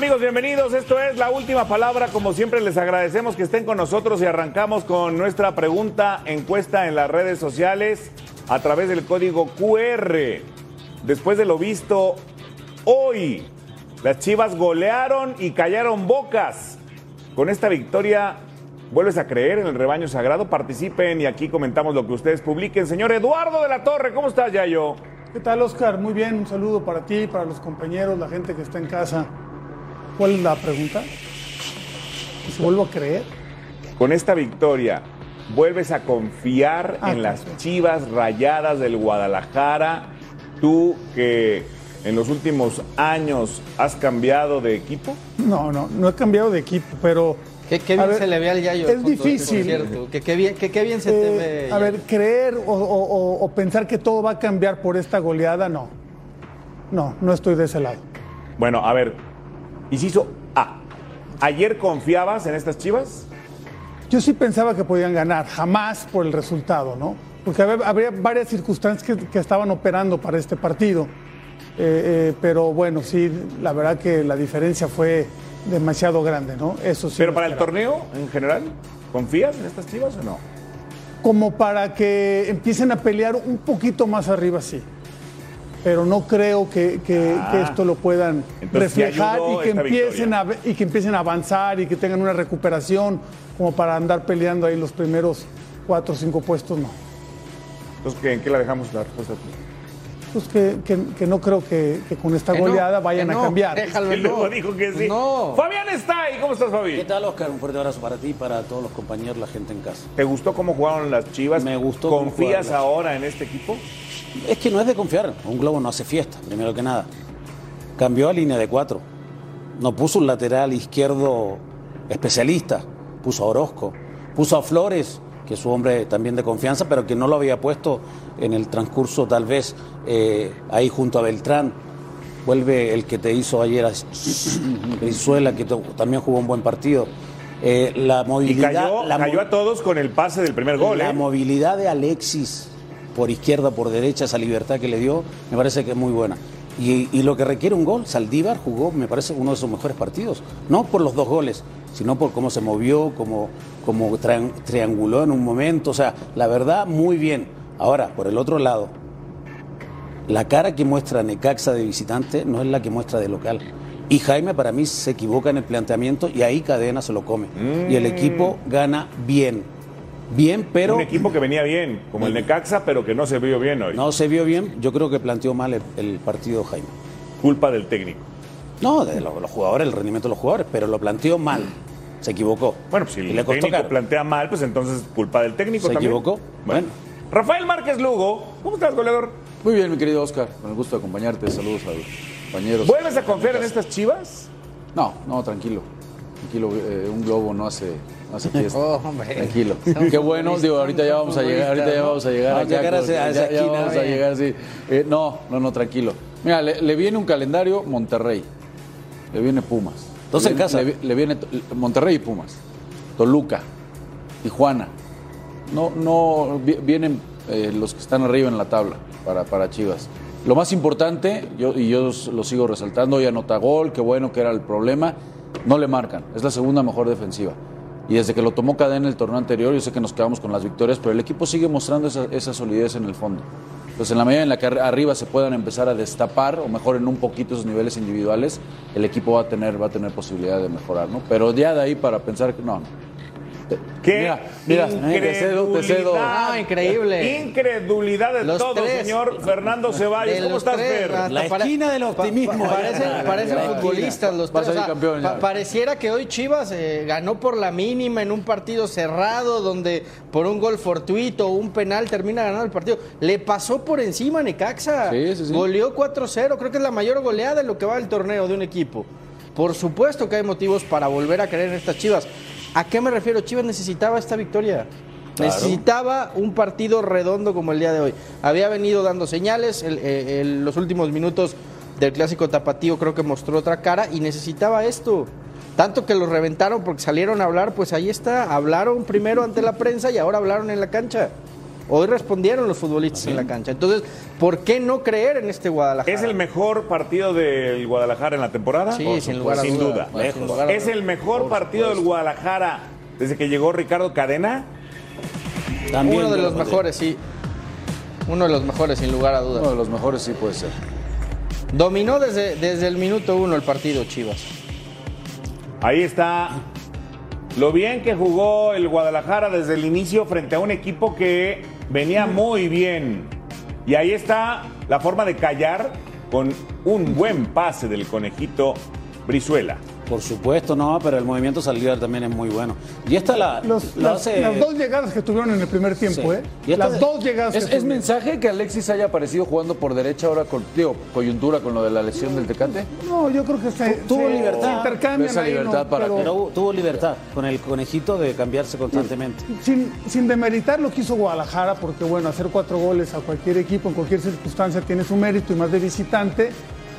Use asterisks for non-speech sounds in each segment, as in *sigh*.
¿Qué tal amigos? Bienvenidos. Esto es la última palabra. Como siempre les agradecemos que estén con nosotros y arrancamos con nuestra pregunta encuesta en las redes sociales a través del código QR. Después de lo visto hoy, las Chivas golearon y callaron bocas. Con esta victoria, ¿vuelves a creer en el rebaño sagrado? Participen y aquí comentamos lo que ustedes publiquen. Señor Eduardo de la Torre, ¿cómo estás, Yayo? ¿Qué tal, Oscar? Muy bien, un saludo para ti, para los compañeros, la gente que está en casa. ¿Cuál es la pregunta? ¿Se vuelvo a creer? Con esta victoria, ¿vuelves a confiar Ah, en las. Chivas rayadas del Guadalajara? Tú que en los últimos años has cambiado de equipo. No, no, no he cambiado de equipo, pero... Qué, qué bien ver, se le ve al Yayo. Es Joto, difícil. Que qué bien, que qué bien se te Eh, ve. a ver, creer o, o- o- o pensar que todo va a cambiar por esta goleada, no. No, no estoy de ese lado. Bueno, a ver, inciso A. ¿Ayer confiabas en estas Chivas? Yo sí pensaba que podían ganar, jamás por el resultado, ¿no? Porque había, varias circunstancias que, que estaban operando para este partido. Eh, eh, pero bueno, sí, la verdad que la diferencia fue demasiado grande, ¿no? Eso sí. Pero para el torneo en general, ¿confías en estas Chivas o no? Como para que empiecen a pelear un poquito más arriba, sí. Pero no creo que, que- Ah. que esto lo puedan Entonces, ¿te reflejar y que, empiecen a, y que empiecen a avanzar y que tengan una recuperación como para andar peleando ahí los primeros cuatro o cinco puestos, no. Entonces, ¿qué- ¿en qué la dejamos la respuesta? Pues que, que- que no creo que, que con esta Que no, goleada vayan a no, cambiar. déjalo, Y luego no. dijo que sí. No. Fabián está ahí. ¿Cómo estás, Fabi? ¿Qué tal, Oscar? Un fuerte abrazo para ti y para todos los compañeros, la gente en casa. ¿Te gustó cómo jugaron las Chivas? Me gustó ¿Confías ahora en este equipo? Es que no es de confiar, un globo no hace fiesta, primero que nada. Cambió a línea de cuatro. No puso un lateral izquierdo especialista, puso a Orozco, puso a Flores, que es su hombre también de confianza, pero que no lo había puesto en el transcurso tal vez eh, ahí junto a Beltrán. Vuelve el que te hizo ayer a Brizuela, que también jugó un buen partido. Eh, la Y movilidad, cayó, la mo- cayó a todos con el pase del primer gol. la ¿eh? movilidad de Alexis por izquierda, por derecha, esa libertad que le dio, me parece que es muy buena. Y, y lo que requiere un gol, Saldívar jugó, me parece, uno de sus mejores partidos. No por los dos goles, sino por cómo se movió, cómo, cómo trian- trianguló en un momento. O sea, la verdad, muy bien. Ahora, por el otro lado, la cara que muestra Necaxa de visitante no es la que muestra de local. Y Jaime para mí se equivoca en el planteamiento y ahí Cadena se lo come. Y el equipo gana bien. Bien, pero Un equipo que venía bien, como el Necaxa, pero que no se vio bien hoy. no se vio bien. Yo creo que planteó mal el, el partido Jaime. Culpa del técnico. No, de los, los jugadores, el rendimiento de los jugadores, pero lo planteó mal. Se equivocó. Bueno, pues si Y el le técnico caro. plantea mal, pues entonces culpa del técnico ¿Se también. equivocó? Bueno. Bueno. Rafael Márquez Lugo, ¿cómo estás, goleador? Muy bien, mi querido Oscar. Con el gusto de acompañarte. Saludos a los compañeros. ¿Vuelves a confiar en estas chivas? No, no, tranquilo. Tranquilo, eh, un globo no hace, no hace fiesta. Oh. Tranquilo. Qué bueno, digo, ahorita ya vamos a llegar, ahorita ya vamos a llegar Vamos a acá llegar a con- esa- a esa ya- vamos a llegar, sí. Eh, no, no, no, tranquilo. Mira, le, le viene un calendario Monterrey. Le viene Pumas. Dos en casa. Le, le viene Monterrey y Pumas. Toluca. Tijuana. No, no, vi- vienen eh, los que están arriba en la tabla para, para Chivas. Lo más importante, yo, y yo lo sigo resaltando, hoy anota gol, qué bueno que era el problema, no le marcan, es la segunda mejor defensiva. Y desde que lo tomó cadena el torneo anterior, yo sé que nos quedamos con las victorias, pero el equipo sigue mostrando esa, solidez en el fondo. Entonces, en la medida en la que arri- arriba se puedan empezar a destapar, o mejor en un poquito esos niveles individuales, el equipo va a tener, va a tener posibilidad de mejorar, ¿no? Pero ya de ahí para pensar que no. ¿Qué Mira, mira, eh, te cedo, te cedo. No, increíble. Incredulidad de Los todo, tres. señor Fernando Ceballos. De ¿Cómo estás, tres, Fer? La esquina del pa- pa- optimismo. parecen La- parecen la esquina. futbolistas los tres. a o ser sea, campeón ya. pa- pareciera que hoy Chivas eh, ganó por la mínima en un partido cerrado donde por un gol fortuito o un penal termina ganando el partido. Le pasó por encima a Necaxa. Sí, sí, sí. Goleó 4-0. Creo que es la mayor goleada en lo que va del torneo de un equipo. Por supuesto que hay motivos para volver a creer en estas Chivas. ¿A qué me refiero? Chivas necesitaba esta victoria. Necesitaba un partido redondo como el día de hoy. Había venido dando señales, el- eh, el- los últimos minutos del clásico tapatío creo que mostró otra cara y necesitaba esto. Tanto que los reventaron porque salieron a hablar, pues ahí está, hablaron primero ante la prensa y ahora hablaron en la cancha. Hoy respondieron los futbolistas en la cancha. Entonces, ¿por qué no creer en este Guadalajara? ¿Es el mejor partido del Guadalajara en la temporada? Sí, Por sin lugar a sin duda. duda. Sin lejos. lugar a ¿Es duda. el mejor partido del Guadalajara desde que llegó Ricardo Cadena? También Uno de los lo- mejores, sí. Uno de los mejores, sin lugar a dudas. Uno de los mejores sí puede ser. Dominó desde, desde el minuto uno el partido, Chivas. Ahí está lo bien que jugó el Guadalajara desde el inicio frente a un equipo que venía muy bien. Y ahí está la forma de callar con un buen pase del conejito Brizuela. Por supuesto, no, pero el movimiento Saldívar también es muy bueno. Y esta la, Los- la las, hace- las dos llegadas que tuvieron en el primer tiempo, Sí. ¿eh? Y Las dos llegadas ¿Es, que es mensaje que Alexis haya aparecido jugando por derecha ahora con, coyuntura con lo de la lesión del Tecate? No, yo creo que se, Tuvo se libertad. intercambian Esa libertad ¿no? para Pero tuvo libertad con el conejito de cambiarse constantemente. sin, sin demeritar lo que hizo Guadalajara, porque bueno, hacer cuatro goles a cualquier equipo en cualquier circunstancia tiene su mérito y más de visitante.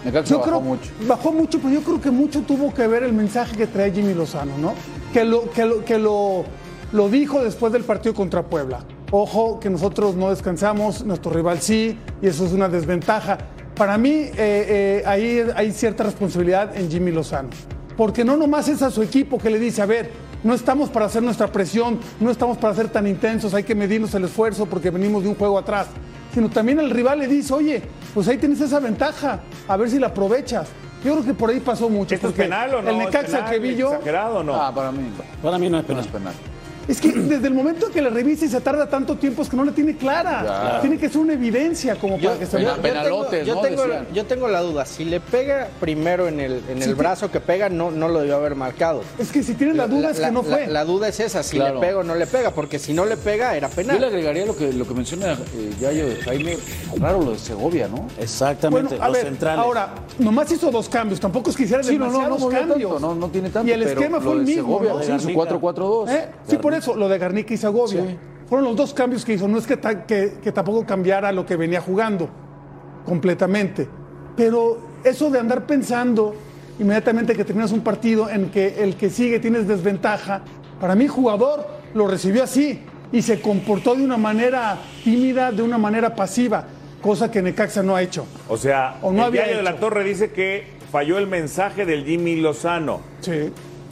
Necaxa bajó creo, mucho. Bajó mucho, pero yo creo que mucho tuvo que ver el mensaje que trae Jimmy Lozano, ¿no? Que lo, que lo, que lo, lo dijo después del partido contra Puebla. Ojo, que nosotros no descansamos, nuestro rival sí, y eso es una desventaja. Para mí, eh, eh, ahí hay cierta responsabilidad en Jimmy Lozano. Porque no nomás es a su equipo que le dice, a ver, no estamos para hacer nuestra presión, no estamos para ser tan intensos, hay que medirnos el esfuerzo porque venimos de un juego atrás. Sino también el rival le dice, oye, pues ahí tienes esa ventaja, a ver si la aprovechas. Yo creo que por ahí pasó mucho. ¿Esto es porque penal o no? El ¿Es Necaxa penal, que vi yo, ¿Exagerado o no? Ah, para mí. Para mí no es No penal. es penal. Es que desde el momento que la revisa y se tarda tanto tiempo es que no la tiene clara. Claro. Tiene que ser una evidencia como para que se vea. penalotes, yo ¿no? tengo, Decían. yo tengo la duda. Si le pega primero en el, en el Sí, brazo que pega, no, no lo debió haber marcado. Es que si tienes la duda es que no fue. La, la duda es esa, si Claro. le pega o no le pega, porque si no le pega, era Yo le penal. agregaría lo que, lo que menciona eh, Yayo de Jaime, raro lo de Segovia, ¿no? Exactamente, Bueno, a los ver, centrales. ahora, nomás hizo dos cambios, tampoco es que hiciera Sí, no, no, no demasiados movía cambios. tanto, no, no tiene tanto. Y el pero esquema fue el mismo, Segovia, ¿no? Sí, su Garnica. 4-4-2. ¿Eh? Sí, por eso, lo de Garnica y Segovia. Sí. Fueron los dos cambios que hizo. No es que, ta- que- que tampoco cambiara lo que venía jugando completamente. Pero eso de andar pensando inmediatamente que terminas un partido en que el que sigue tienes desventaja, para mí jugador lo recibió así y se comportó de una manera tímida, de una manera pasiva, cosa que Necaxa no ha hecho. O sea, O no el había diario de la. Torre dice que falló el mensaje del Jimmy Lozano. Sí.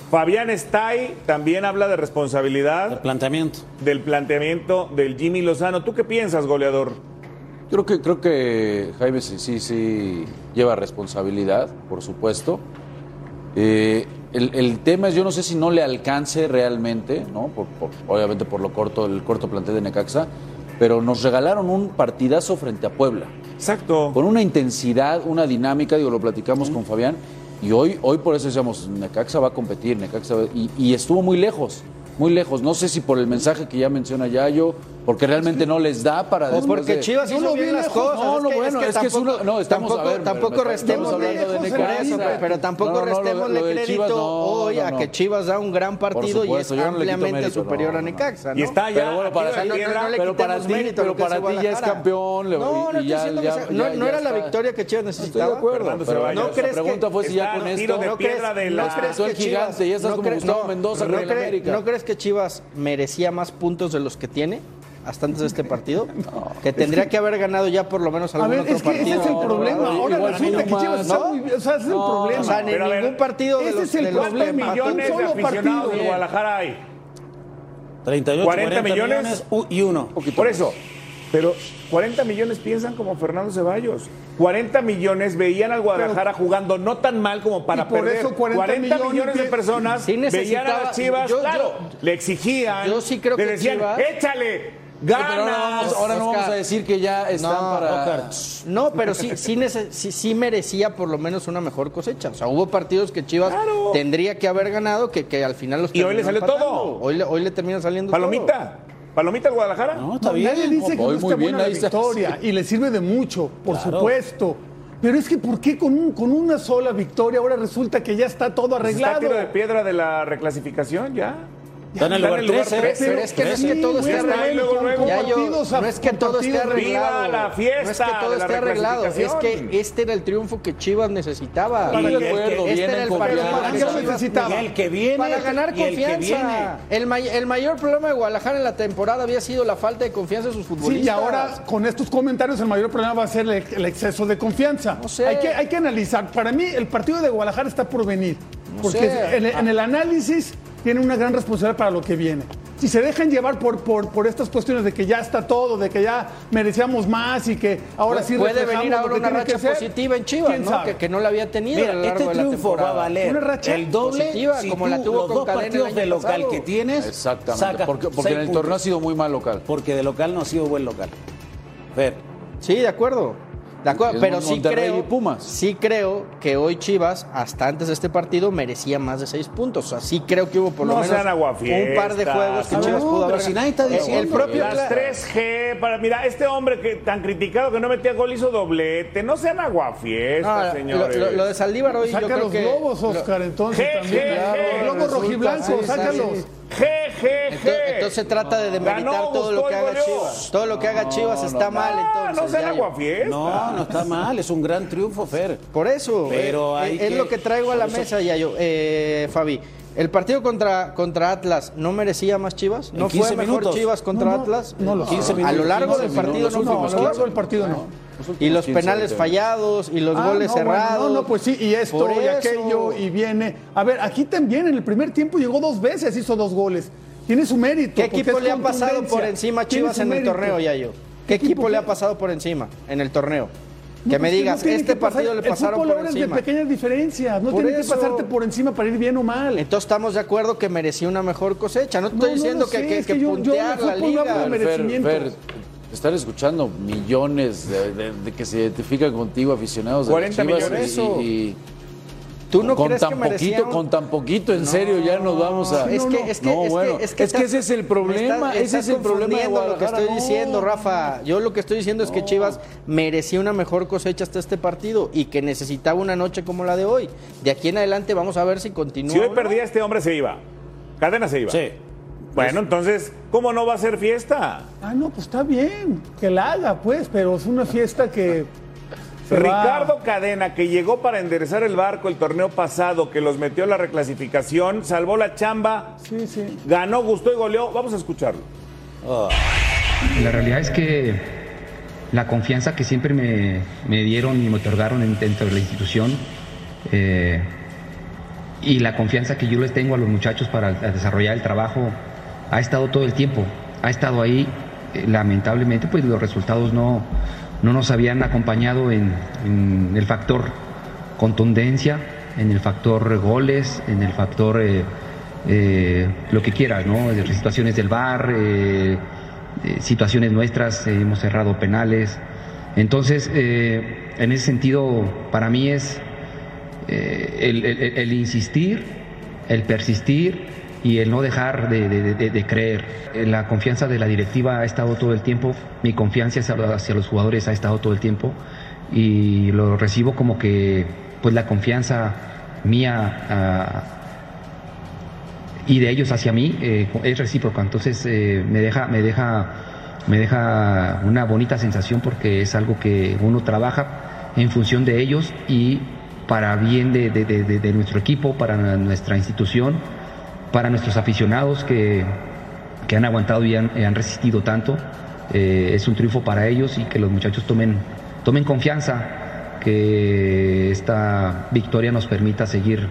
Fabián Stay también habla de responsabilidad planteamiento. del planteamiento del Jimmy Lozano. ¿Tú qué piensas, goleador? Creo que, creo que Jaime sí, sí, sí lleva responsabilidad, por supuesto. Eh, el, el tema es, yo no sé si no le alcance realmente, ¿no? Por- por- obviamente por lo corto, el corto plantel de Necaxa, pero nos regalaron un partidazo frente a Puebla. Exacto. Con una intensidad, una dinámica, digo, lo platicamos con Fabián, y hoy, hoy por eso decíamos, Necaxa va a competir, Necaxa va- y, y estuvo muy lejos, muy lejos. No sé si por el mensaje que ya menciona Yayo, porque realmente no les da para O porque de- Chivas hizo bien las cosas. No, no, bueno, es que es uno- no, estamos- tampoco, a ver, tampoco restemos hablando de eso, pero, tampoco de crédito hoy a que Chivas da un gran partido y es ampliamente superior a. Necaxa. Y está ya. Pero bueno, para, le pero para ti, pero para ti ya es campeón. No, no y era la victoria que Chivas Estoy de necesitaba. acuerdo, no ¿No crees la pregunta fue si ya con esto ¿No crees el gigante, estás no como Gustavo Mendoza ¿no con el cre- América? ¿No crees que Chivas merecía más puntos de los que tiene hasta antes de este partido? *laughs* Que tendría que haber ganado ya por lo menos A algún ver, otro es que ese partido. es el problema. no, Ahora igual resulta que no está ¿no? muy. O sea, ese es el No, problema. O sea, a ver, partido de ese los, es el de problema. millones de solo aficionados partido. del Guadalajara hay. 38, 40 40, millones. y uno. Por eso. Pero 40 millones piensan como Fernando Ceballos. 40 millones veían al Guadalajara jugando no tan mal como para Y por perder. eso 40 millones, millones de de- personas Sí veían a las Chivas, yo- yo- claro, le exigían, yo sí creo le que decían, Chivas- échale, Pero ahora, ganas. vamos- ahora no vamos a decir que ya están No, para... Oscar. No, pero sí, sí, sí, sí merecía por lo menos una mejor cosecha. O sea, hubo partidos que Chivas Claro. tendría que haber ganado, que, que al final los Y hoy le empatando. todo. Hoy le, hoy le termina saliendo Palomita, palomita al Guadalajara. No, está No, bien. Nadie dice que no está bien, buena la ahí está. victoria y le sirve de mucho, por Claro. supuesto. Pero es que ¿por qué con, un- con una sola victoria ahora resulta que ya está todo Pues Está arreglado? tiro de piedra de la reclasificación ya. Están en el lugar 13. Pero, pero es que no es que todo esté Partidos, no es que todo esté arreglado. Viva la fiesta no es que todo de esté arreglado. Es que este era el triunfo que Chivas necesitaba. De el que- acuerdo, este viene. Para ganar confianza. El, may- el mayor problema de Guadalajara en la temporada había sido la falta de confianza en sus futbolistas. Sí, y ahora con estos comentarios el mayor problema va a ser el, el exceso de confianza. No sé. Hay, que, hay que analizar. Para mí el partido de Guadalajara está por venir. No porque en el análisis tiene una gran responsabilidad para lo que viene. Si se dejan llevar por, por, por estas cuestiones de que ya está todo, de que ya merecíamos más y que ahora sí puede venir lo ahora que una tiene que racha ser, positiva en Chivas, ¿quién ¿no? Que, que no la había tenido a Mira, lo largo este de la triunfo va a valer Una racha el doble positiva, si como tú la tuvo los con dos partidos de local pasado. que tienes. Exactamente. sacas Porque, porque en el puntos. torneo ha sido muy mal local. Porque de local no ha sido buen local. Fer, Sí, de acuerdo. De acuerdo, Es pero sí creo, Pumas. sí creo que hoy Chivas, hasta antes de este partido, merecía más de seis puntos. O sea, sí creo que hubo por lo No menos un par de juegos que No, Chivas pudo pero haber si nadie está El- diciendo el propio Las Cla- 3G, para, mira, este hombre que tan criticado que no metía gol hizo doblete. No sean aguafiestas, lo, señores. lo- lo de Saldívar hoy yo Saca creo los que globos, Oscar, entonces Je, también. Los globos rojiblancos, sácalos. sí. G, Entonces, entonces se trata de demeritar Ganó, todo lo que haga goleó. Chivas. Todo lo que haga Chivas está mal, Ah, entonces. no sean Yayo. aguafiestas. no, no está mal, es un gran triunfo, Fer. Por eso, Pero eh, hay es que- lo que traigo a la eso- mesa, Yayo. Eh, Fabi, ¿el partido contra, contra Atlas no merecía más Chivas? ¿No fue 15 mejor minutos. Chivas contra No, no, Atlas? no lo sé. 15 A lo minutos, largo 15 del partido minutos, no No, a lo largo del partido no. Y los 15 penales fallados, y los Ah, goles no, bueno, cerrados. no, no, pues sí, y esto Por y eso. aquello, y viene. A ver, aquí también en el primer tiempo llegó dos veces, hizo dos goles. Tiene su mérito. ¿Qué equipo le ha pasado por encima a Chivas en el torneo, Yayo? ¿Qué equipo le ha pasado por encima en el torneo? No, Que pues me no digas, tiene este partido le pasaron por encima. de pequeñas diferencias. No Por tiene eso. que pasarte por encima para ir bien o mal. Entonces estamos de acuerdo que merecía una mejor cosecha. No te estoy No, no diciendo que, sé, que, es que que yo- yo puntear el la no liga. de Fer, merecimiento. Fer, están escuchando millones de, de- de que se identifican contigo, aficionados de 40 las Chivas, millones. y- y- ¿Tú no con crees tan que poquito, un- con tan poquito, en serio, ya nos vamos a. Es que, es que, no, es que- bueno, es que, es que ese es el problema, estás- ese es el problema de lo que estoy no. diciendo, Rafa. Yo lo que estoy diciendo es que Chivas merecía una mejor cosecha hasta este partido y que necesitaba una noche como la de hoy. De aquí en adelante vamos a ver si continúa. Si hoy perdía este hombre se iba. Cadena se iba. Sí. Bueno, entonces, ¿cómo no va a ser fiesta? Ah, no, pues está bien, que la haga, pues, pero es una fiesta que. se va- Ricardo Cadena, que llegó para enderezar el barco el torneo pasado, que los metió a la reclasificación, salvó la chamba, Sí, sí. ganó, gustó y goleó. Vamos a escucharlo. La realidad es que la confianza que siempre me, me dieron y me otorgaron en- dentro de la institución eh, y la confianza que yo les tengo a los muchachos para desarrollar el trabajo ha estado todo el tiempo, ha estado ahí. Eh, lamentablemente, pues los resultados no, no nos habían acompañado en, el factor contundencia, en el factor goles, en el factor eh, eh, lo que quieras, ¿no? Situaciones del bar, situaciones nuestras, hemos cerrado penales. Entonces, en ese sentido, para mí es el insistir, el persistir y el no dejar de, de- de- creer. Eh, La confianza de la directiva ha estado todo el tiempo, mi confianza hacia, los jugadores ha estado todo el tiempo y lo recibo como que pues la confianza mía ah, y de ellos hacia mí eh, es recíproca. Entonces eh, me deja, me deja, me deja una bonita sensación porque es algo que uno trabaja en función de ellos y para bien de nuestro equipo, para nuestra institución, para nuestros aficionados que, que han aguantado y han, han resistido tanto. Eh, es un triunfo para ellos y que los muchachos tomen, tomen confianza, que esta victoria nos permita seguir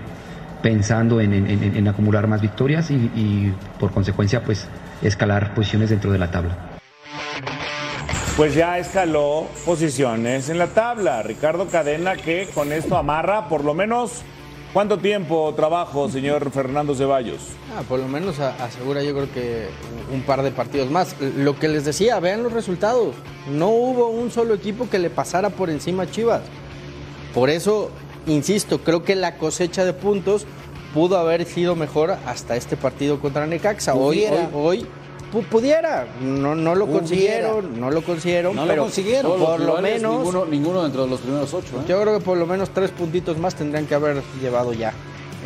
pensando en, en- en- en acumular más victorias y, y, por consecuencia pues escalar posiciones dentro de la tabla. Pues ya escaló posiciones en la tabla. Ricardo Cadena que con esto amarra por lo menos cuánto tiempo trabajo, señor Fernando Ceballos. Ah, por lo menos asegura yo creo que un par de partidos más. Lo que les decía, vean los resultados. No hubo un solo equipo que le pasara por encima a Chivas. Por eso, insisto, creo que la cosecha de puntos pudo haber sido mejor hasta este partido contra Necaxa. Hoy, hoy, hoy pudiera. No, no lo Hubiera. consiguieron, no lo consiguieron, No lo consiguieron. Por lo menos Ninguno, ninguno dentro de los primeros ocho. ¿eh? yo creo que por lo menos tres puntitos más tendrían que haber llevado ya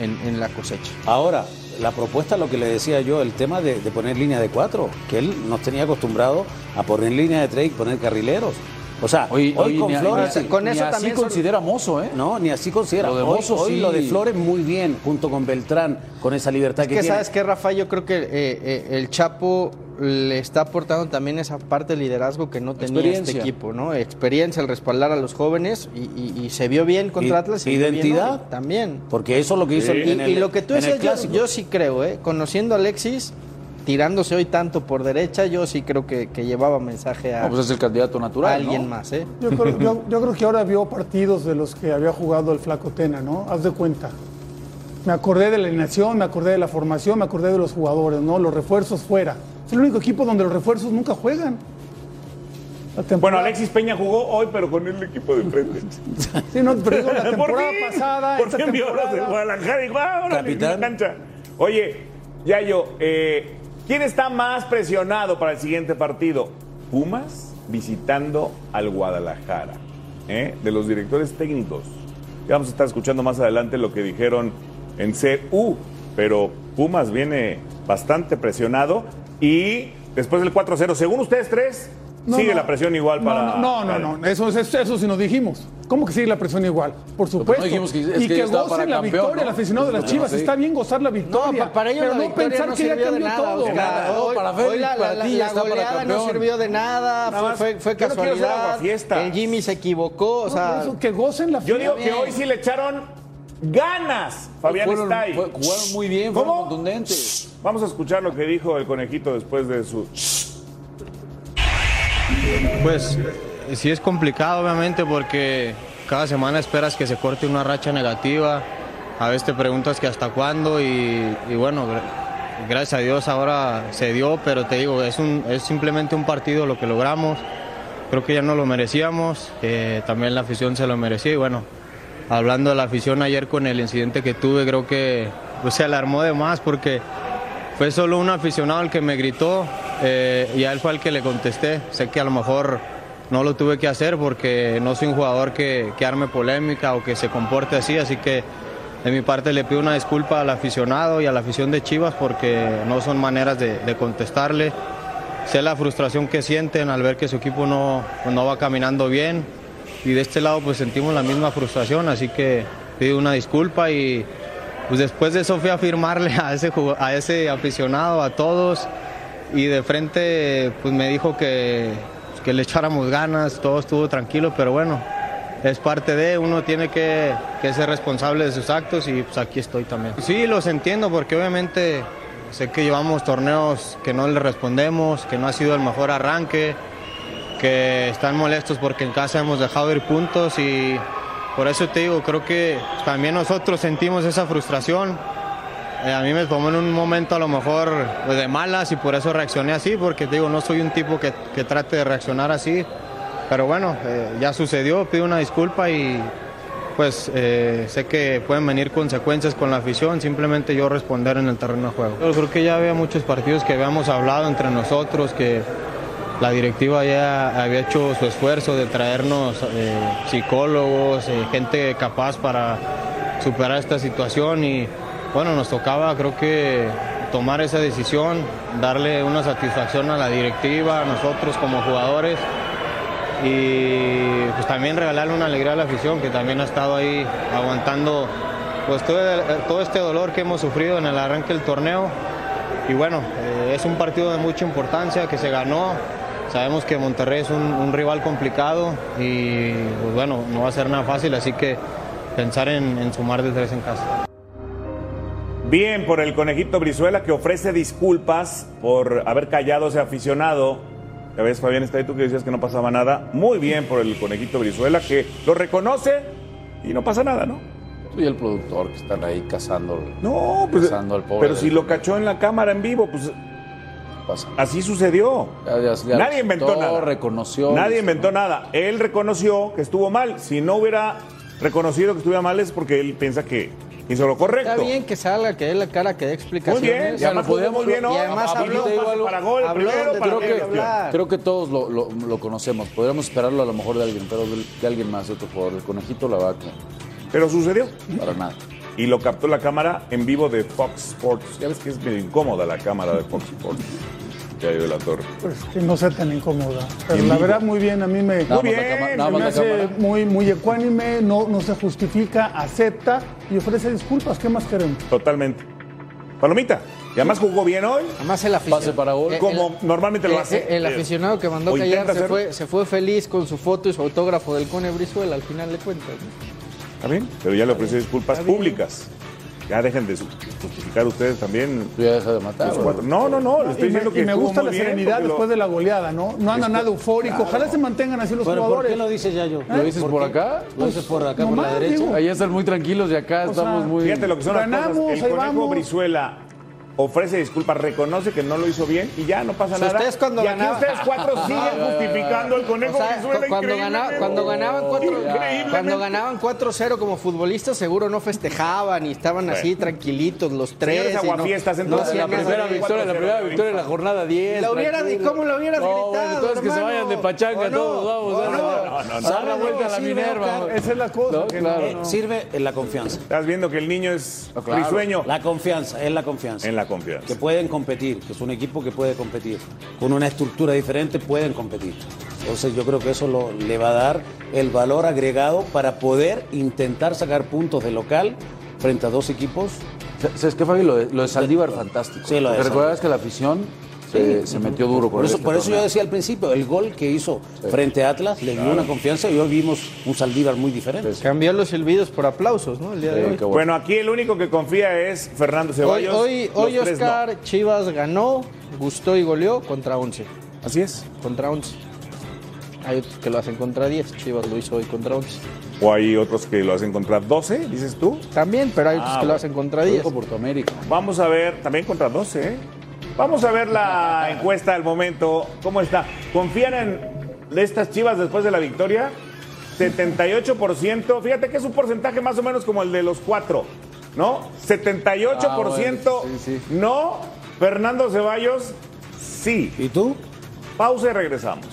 en, en la cosecha. Ahora, la propuesta, lo que le decía yo, el tema de, de poner líneas de cuatro, que él nos tenía acostumbrado a poner líneas de tres y poner carrileros. O sea, Hoy, hoy, hoy con ni, Flores, ni- con ni eso así también son- considera Mozo, ¿eh? no, ni así considera. Lo de Mozo hoy, sí. lo de Flores muy bien, junto con Beltrán, con esa libertad Es que, que tiene. sabes que Rafa, yo creo que eh, eh, el Chapo le está aportando también esa parte de liderazgo que no tenía este equipo, ¿no? Experiencia, el respaldar a los jóvenes y, y- y se vio bien contra Y- Atlas. se vio bien identidad. hoy también. Porque eso es lo que hizo Y, en el, y lo que tú el decías, yo, yo sí creo, ¿eh? Conociendo a Alexis, tirándose hoy tanto por derecha, yo sí creo que, que llevaba mensaje a, No, pues es el candidato a natural. alguien ¿no? más, ¿eh? Yo creo, yo- *laughs* yo creo que ahora vio partidos de los que había jugado el Flaco Tena, ¿no? Haz de cuenta. Me acordé de la alineación, me acordé de la formación, me acordé de los jugadores, ¿no? Los refuerzos fuera. Es el único equipo donde los refuerzos nunca juegan. Bueno, Alexis Peña jugó hoy, pero con el equipo de frente. *laughs* Sí, no, pero digo, la *laughs* ¿Por temporada fin? pasada, ¿Por esta qué envió a los de Guadalajara? Y va, órale, Capitán. Oye, Yayo, eh, ¿quién está más presionado para el siguiente partido? Pumas visitando al Guadalajara, ¿eh? de los directores técnicos. Ya vamos a estar escuchando más adelante lo que dijeron en CU, pero Pumas viene bastante presionado y después del 4-0, según ustedes tres, No, sigue no. la presión igual No, para... No, no, no, no, Eso, eso, eso sí nos dijimos. ¿Cómo que sigue la presión igual? Por supuesto. dijimos que- es y que gocen para la campeón, victoria, ¿no? el aficionado de las No, Chivas. sí. Está bien gozar la victoria. pa- para ellos pero la no victoria pensar no que ya de cambió nada, todo. Hoy- para Félix, hoy la, para la- la para no sirvió de nada, Nada fue, fue, fue casualidad. el Jimmy se equivocó, o No, sea, por eso, que gocen la Yo digo que hoy sí le echaron ganas, Fabián fueron, Stay. fue- jugaron muy bien, fueron contundentes. Vamos a escuchar lo que dijo el conejito después de su... Pues sí es complicado obviamente porque cada semana esperas que se corte una racha negativa, a veces te preguntas que hasta cuándo y, bueno, gra- gracias a Dios ahora se dio, pero te digo, es, un, es simplemente un partido lo que logramos, creo que ya no lo merecíamos, eh, también la afición se lo merecía y bueno, hablando de la afición ayer con el incidente que tuve, creo que pues, se alarmó de más porque fue solo un aficionado el que me gritó eh, y a él fue el que le contesté. Sé que a lo mejor no lo tuve que hacer porque no soy un jugador que, que arme polémica o que se comporte así, así que de mi parte le pido una disculpa al aficionado y a la afición de Chivas porque no son maneras de, de contestarle. Sé la frustración que sienten al ver que su equipo no, no va caminando bien y de este lado pues sentimos la misma frustración, así que pido una disculpa y pues después de eso fui a firmarle a ese, a ese aficionado, a todos y de frente pues me dijo que, que le echáramos ganas, todo estuvo tranquilo, pero bueno, es parte de, uno tiene que, que ser responsable de sus actos y pues aquí estoy también. Sí, los entiendo porque obviamente sé que llevamos torneos que no le respondemos, que no ha sido el mejor arranque, que están molestos porque en casa hemos dejado ir puntos y por eso te digo, creo que también nosotros sentimos esa frustración. Eh, a mí me tomó en un momento a lo mejor pues, de malas y por eso reaccioné así, porque digo, no soy un tipo que, que trate de reaccionar así. Pero bueno, eh, ya sucedió, pido una disculpa y pues eh, sé que pueden venir consecuencias con la afición, simplemente yo responder en el terreno de juego. Yo creo que ya había muchos partidos que habíamos hablado entre nosotros, que la directiva ya había hecho su esfuerzo de traernos psicólogos, gente capaz para superar esta situación y bueno, nos tocaba creo que tomar esa decisión, darle una satisfacción a la directiva, a nosotros como jugadores y pues también regalarle una alegría a la afición que también ha estado ahí aguantando pues todo, todo este dolor que hemos sufrido en el arranque del torneo y bueno, eh, es un partido de mucha importancia que se ganó. Sabemos que Monterrey es un, rival complicado y pues bueno, no va a ser nada fácil, así que pensar en, en sumar de tres en casa. Bien por el conejito Brizuela que ofrece disculpas por haber callado a ese aficionado. Ya ves, Fabián, está ahí tú que decías que no pasaba nada. Muy bien por el conejito Brizuela que lo reconoce y no pasa nada, ¿no? Y el productor que están ahí cazando. No, pues. Cazando al pobre Pero si lo cachó en la cámara en vivo, pues Pasa. así sucedió. Ya- ya- ya Nadie inventó nada. reconoció. Nadie inventó ¿no? nada. Él reconoció que estuvo mal. Si no hubiera reconocido que estuviera mal es porque él piensa que hizo lo correcto. está bien que salga, que dé la cara, que dé Muy explicaciones. bien, ya lo podemos muy bien, ¿no? Y además habló, te digo algo, para gol, habló primero, para tenía que-. Creo que todos lo, lo- lo conocemos. Podríamos esperarlo a lo mejor de alguien, pero de, de alguien más, de otro jugador. El conejito la vaca. Pero sucedió. Para nada. y lo captó la cámara en vivo de Fox Sports. Ya ves que es medio incómoda la cámara de Fox Sports. Ya de la torre. Pues que no sea tan incómoda. Pero la verdad, muy bien, a mí me, Muy bien, me hace muy, muy ecuánime, no, no se justifica, acepta y ofrece disculpas. ¿Qué más queremos? Totalmente. Palomita. Y además jugó bien hoy. Además el aficionado. Pase para gol. Como normalmente lo eh, hace. eh, El aficionado que mandó callar fue, se fue feliz con su foto y su autógrafo del Cone Brizuela al final de cuentas. ¿no? Está bien, pero ya le ofreció disculpas públicas. Ya dejen de justificar ustedes también. Tú ya deja de matar. los güey. cuatro. No, no, no. Estoy Y me, que y me gusta la serenidad lo- después de la goleada, ¿no? No anda nada eufórico. Ojalá se mantengan así los ¿por jugadores. qué lo dices ya yo? ¿Lo dices por acá? ¿Lo dices por acá, por la derecha? digo. Allá están muy tranquilos y acá O estamos sea, muy. Fíjate lo que son las Ganamos, cosas. El ahí conejo vamos. Brizuela ofrece disculpas, reconoce que no lo hizo bien y ya no pasa nada. ustedes cuando y aquí ganaba- ustedes cuatro *laughs* siguen justificando al conejo O sea, cuando, increíblemente. ganaba- cuando ganaban cuatro- Increíblemente. cuando ganaban 4-0 como futbolistas, seguro no festejaban y estaban así tranquilitos los tres. Y no- aguafiestas, no entonces, hacían La primera victoria, la 4-0, primera victoria en la jornada 10. La hubiera- tranquilo. ¿cómo la hubieras No, gritado, bueno, entonces que se vayan de pachanga ¿O no? todos, vamos. ¿O dale, no? No, no, no. Dar la vuelta a la Minerva. Esa es la cosa. No. Eh, sirve en la confianza. Estás viendo que el niño es risueño La confianza, es la confianza. en la confianza. que pueden competir, que es un equipo que puede competir. Con una estructura diferente pueden competir. Entonces yo creo que eso lo- le va a dar el valor agregado para poder intentar sacar puntos de local frente a dos equipos. ¿Sabes qué, Fabi? Lo de, lo de Saldívar, fantástico. Sí, lo de recuerdas que la afición se, se metió duro con Por eso, este por eso yo decía al principio, el gol que hizo frente a Atlas le dio una confianza y hoy vimos un Saldívar muy diferente. Cambió los silbidos por aplausos, ¿no? El día de hoy. bueno. Bueno, aquí el único que confía es Fernando Ceballos. hoy, hoy tres no. Oscar Chivas ganó, gustó y goleó contra 11. Así es. Contra 11. Hay otros que lo hacen contra 10. Chivas lo hizo hoy contra 11. O hay otros que lo hacen contra 12, dices tú. También, pero hay otros Ah, que lo hacen contra Lo 10. dijo por América. Vamos a ver, también contra 12, ¿eh? Vamos a ver la encuesta al momento. ¿Cómo está? ¿Confían en estas chivas después de la victoria? 78%. Fíjate que es un porcentaje más o menos como el de los cuatro, ¿no? 78% Ah, bueno, sí, sí. no. Fernando Ceballos, sí. ¿Y tú? Pausa y regresamos.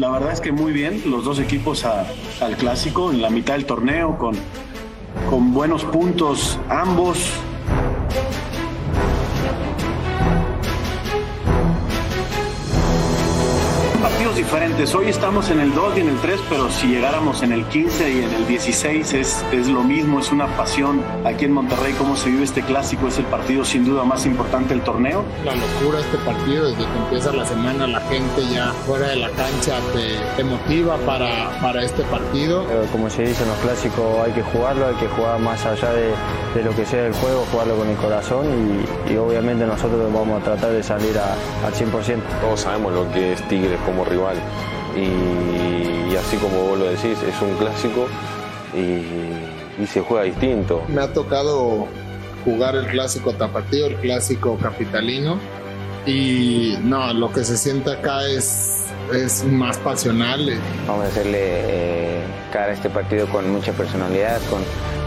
La verdad es que muy bien, los dos equipos al clásico en la mitad del torneo con, con buenos puntos ambos. Diferentes, hoy estamos en el 2 y en el 3, pero si llegáramos en el 15 y en el 16 es, es lo mismo, es una pasión. Aquí en Monterrey, cómo se vive este clásico, es el partido sin duda más importante del torneo. la locura este partido, desde que empieza la semana la gente ya fuera de la cancha te, te motiva para, para este partido. Como se dice en los clásicos, hay que jugarlo, hay que jugar más allá de, de lo que sea el juego, jugarlo con el corazón y, y obviamente nosotros vamos a tratar de salir a- al 100%. Todos sabemos lo que es Tigres como rival. Y, y así como vos lo decís, es un clásico y, y se juega distinto. Me ha tocado jugar el clásico tapatío, el clásico capitalino y no, lo que se siente acá es, es más pasional. Vamos a hacerle eh, cara a este partido con mucha personalidad, con,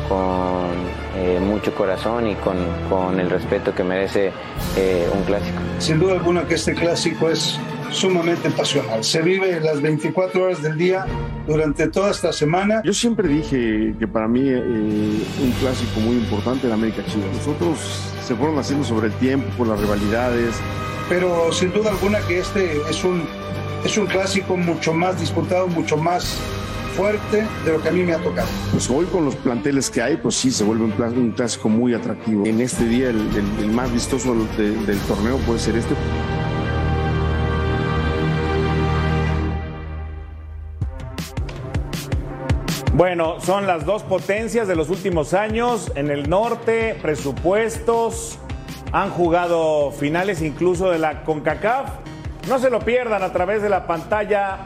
con eh, mucho corazón y con, con el respeto que merece eh, un clásico. Sin duda alguna que este clásico es sumamente pasional. Se vive las 24 horas del día durante toda esta semana. Yo siempre dije que para mí eh, un clásico muy importante en América Chivas. Nosotros se fueron haciendo sobre el tiempo por las rivalidades. Pero sin duda alguna que este es un, es un clásico mucho más disputado, mucho más fuerte de lo que a mí me ha tocado. Pues hoy con los planteles que hay, pues sí, se vuelve un, un clásico muy atractivo. En este día el, el- el más vistoso del, del torneo puede ser este. Bueno, son las dos potencias de los últimos años. En el norte, presupuestos, han jugado finales incluso de la CONCACAF. No se lo pierdan a través de la pantalla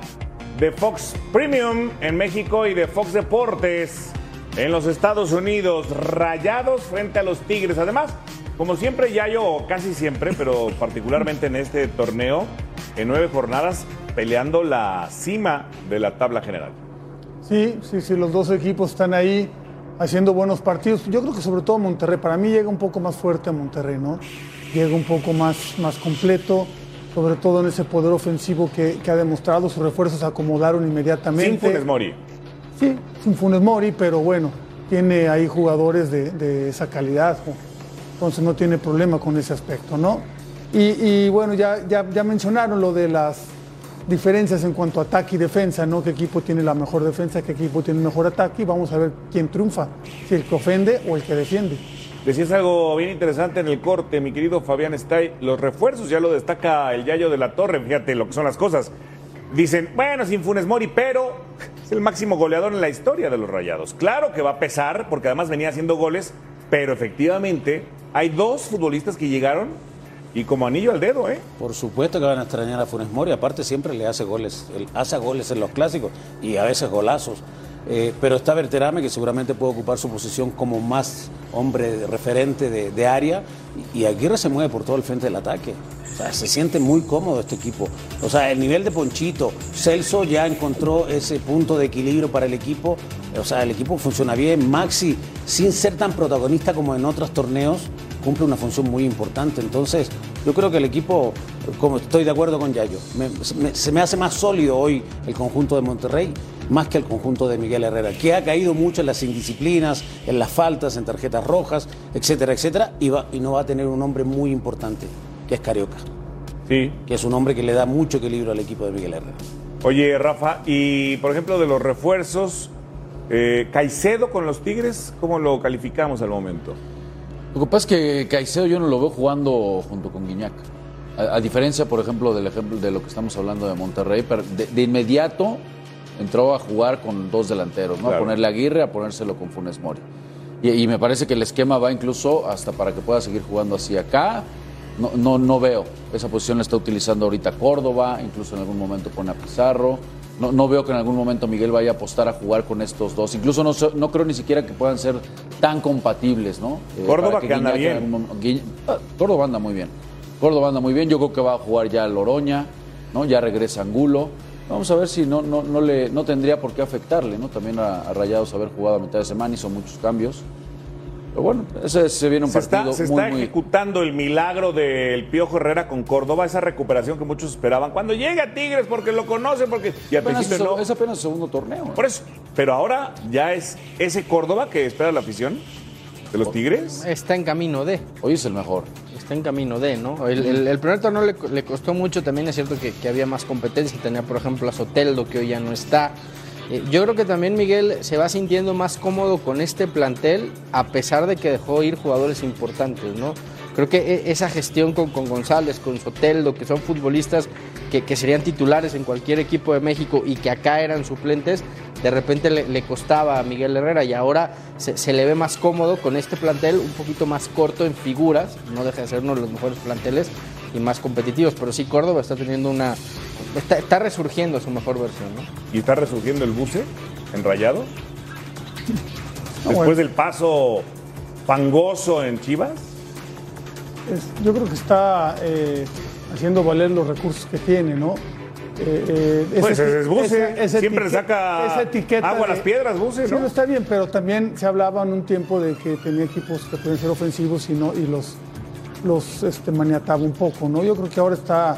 de Fox Premium en México y de Fox Deportes en los Estados Unidos. Rayados frente a los Tigres. Además, como siempre, Yayo, o casi siempre, pero particularmente en este torneo, en nueve jornadas, peleando la cima de la tabla general. Sí, sí, sí, los dos equipos están ahí haciendo buenos partidos. Yo creo que sobre todo Monterrey, para mí llega un poco más fuerte a Monterrey, ¿no? Llega un poco más, más completo, sobre todo en ese poder ofensivo que, que ha demostrado. Sus refuerzos se acomodaron inmediatamente. Sin Funes Mori. Sí, sin Funes Mori, pero bueno, tiene ahí jugadores de, de esa calidad, ¿no? entonces no tiene problema con ese aspecto, ¿no? Y, y bueno, ya, ya, ya mencionaron lo de las diferencias en cuanto a ataque y defensa, ¿no? ¿Qué equipo tiene la mejor defensa, qué equipo tiene el mejor ataque? Y vamos a ver quién triunfa, si el que ofende o el que defiende. Decías algo bien interesante en el corte, mi querido Fabián Stay. Los refuerzos ya lo destaca el Yayo de la Torre, fíjate lo que son las cosas. Dicen, bueno, sin Funes Mori, pero es el máximo goleador en la historia de los Rayados. Claro que va a pesar, porque además venía haciendo goles, pero efectivamente hay dos futbolistas que llegaron y como anillo al dedo, ¿eh? Por supuesto que van a extrañar a Funes Mori, aparte siempre le hace goles, hace goles en los clásicos y a veces golazos. Eh, pero está Berterame que seguramente puede ocupar su posición como más hombre referente de, de área y, y Aguirre se mueve por todo el frente del ataque. O sea, se siente muy cómodo este equipo. O sea, el nivel de Ponchito, Celso ya encontró ese punto de equilibrio para el equipo. O sea, el equipo funciona bien. Maxi, sin ser tan protagonista como en otros torneos, cumple una función muy importante. Entonces, yo creo que el equipo, como estoy de acuerdo con Yayo, me- me- se me hace más sólido hoy el conjunto de Monterrey más que el conjunto de Miguel Herrera, que ha caído mucho en las indisciplinas, en las faltas, en tarjetas rojas, etcétera, etcétera, y, va- y no va a tener un hombre muy importante, que es Carioca. Sí. Que es un hombre que le da mucho equilibrio al equipo de Miguel Herrera. Oye, Rafa, y por ejemplo de los refuerzos, eh, Caicedo con los Tigres, ¿cómo lo calificamos al momento? Lo que pasa es que Caicedo yo no lo veo jugando junto con Guiñac. A, a diferencia, por ejemplo, del ejemplo de lo que estamos hablando de Monterrey, pero de, de inmediato entró a jugar con dos delanteros, ¿no? Claro. A ponerle a Aguirre, a ponérselo con Funes Mori. Y, y me parece que el esquema va incluso hasta para que pueda seguir jugando así acá. No, no, no veo. Esa posición la está utilizando ahorita Córdoba, incluso en algún momento pone a Pizarro. No, no veo que en algún momento Miguel vaya a apostar a jugar con estos dos. Incluso no, no creo ni siquiera que puedan ser tan compatibles, ¿no? Eh, Córdoba para que anda Guiñac bien. momento- Guiñ- ah, Córdoba anda muy bien. Córdoba anda muy bien. Yo creo que va a jugar ya Loroña, ¿no? Ya regresa Angulo. Vamos a ver si no, no, no, le, no tendría por qué afectarle, ¿no? También a, a Rayados haber jugado a mitad de semana, hizo muchos cambios. Pero bueno, ese se viene un Se está, partido se muy, está muy... ejecutando el milagro del Piojo Herrera con Córdoba, esa recuperación que muchos esperaban. Cuando llegue a Tigres, porque lo conocen, porque. Y al Apenas principio no. Es apenas su segundo torneo. ¿eh? Por eso. Pero ahora ya es ese Córdoba que espera la afición de los Tigres. Está en camino de. Hoy es el mejor. Está en camino de, ¿no? El, el- el primer torneo le, le costó mucho, también es cierto que, que había más competencia, tenía por ejemplo a Soteldo que hoy ya no está. Eh, Yo creo que también Miguel se va sintiendo más cómodo con este plantel a pesar de que dejó ir jugadores importantes, ¿no? Creo que e- esa gestión con, con González, con Soteldo, que son futbolistas que, que serían titulares en cualquier equipo de México y que acá eran suplentes, de repente le, costaba a Miguel Herrera y ahora se, se le ve más cómodo con este plantel un poquito más corto en figuras, no deja de ser uno de los mejores planteles y más competitivos, pero sí Córdoba está teniendo una... Está, está resurgiendo su mejor versión, ¿no? Y está resurgiendo el buce enrayado. *laughs* Después bueno. del paso fangoso en Chivas. Es- yo creo que está eh, haciendo valer los recursos que tiene, ¿no? Eh, eh, Pues ese- es esa siempre saca esa etiqueta agua a las piedras, Buse, Sí, ¿no? no está bien, pero también se hablaba en un tiempo de que tenía equipos que podían ser ofensivos y no y los los este, maniataba un poco, ¿no? Yo creo que ahora está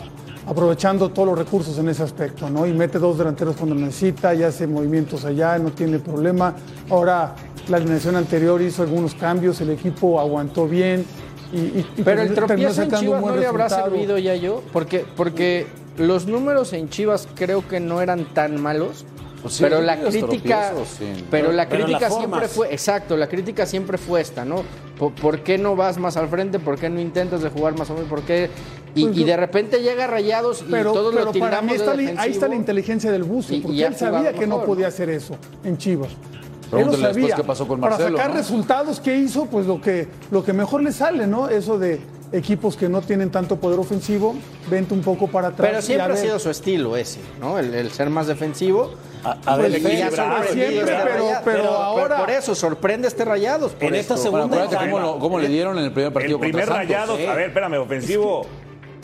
aprovechando todos los recursos en ese aspecto, ¿no? Y mete dos delanteros cuando necesita, y hace movimientos allá, no tiene problema. Ahora la alineación anterior hizo algunos cambios, el equipo aguantó bien y, y- y Pero el tropiezo en Chivas no le habrá servido ya yo, porque, porque los números en Chivas creo que no eran tan malos. Pues sí, pero la crítica, sí. pero la Pero crítica siempre fue, exacto, la crítica siempre fue esta, ¿no? ¿Por, por qué no vas más al frente? ¿Por qué no intentas de jugar más o menos? ¿Por qué? Y, Pues y de repente llega Rayados y Pero, todos pero lo para mí está, ahí está la inteligencia del buzo, Y- y porque él sabía que no podía hacer eso en Chivas. Él lo Pregúntale después sabía. qué pasó con Para Marcelo, sacar ¿no? resultados, ¿qué hizo? Pues lo que, lo que mejor le sale, ¿no? Eso de equipos que no tienen tanto poder ofensivo, vente un poco para atrás. Pero siempre a ha sido su estilo ese, ¿no? El, el ser más defensivo. A, a ver, Pues, ha Siempre, este pero- pero ahora- Por eso, sorprende este Rayados. por En esta esto. segunda Bueno, cómo, lo- cómo le dieron en el primer partido El primer Santos. rayados, ¿eh? a ver, espérame, ofensivo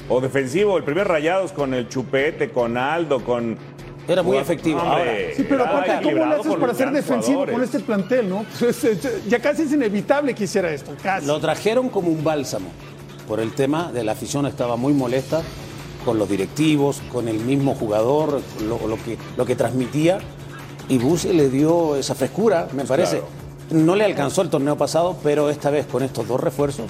o defensivo, el primer rayados con el chupete, con Aldo, con Era muy efectivo. Hombre, Ahora, Sí, pero aparte, ¿cómo le haces para ser defensivo jugadores. con este plantel, no? *laughs* Pues, ya casi es inevitable que hiciera esto, casi. Lo trajeron como un bálsamo por el tema de la afición estaba muy molesta con los directivos, con el mismo jugador, lo, lo que, lo que transmitía. Y Buse le dio esa frescura, me parece. No le alcanzó el torneo pasado, pero esta vez con estos dos refuerzos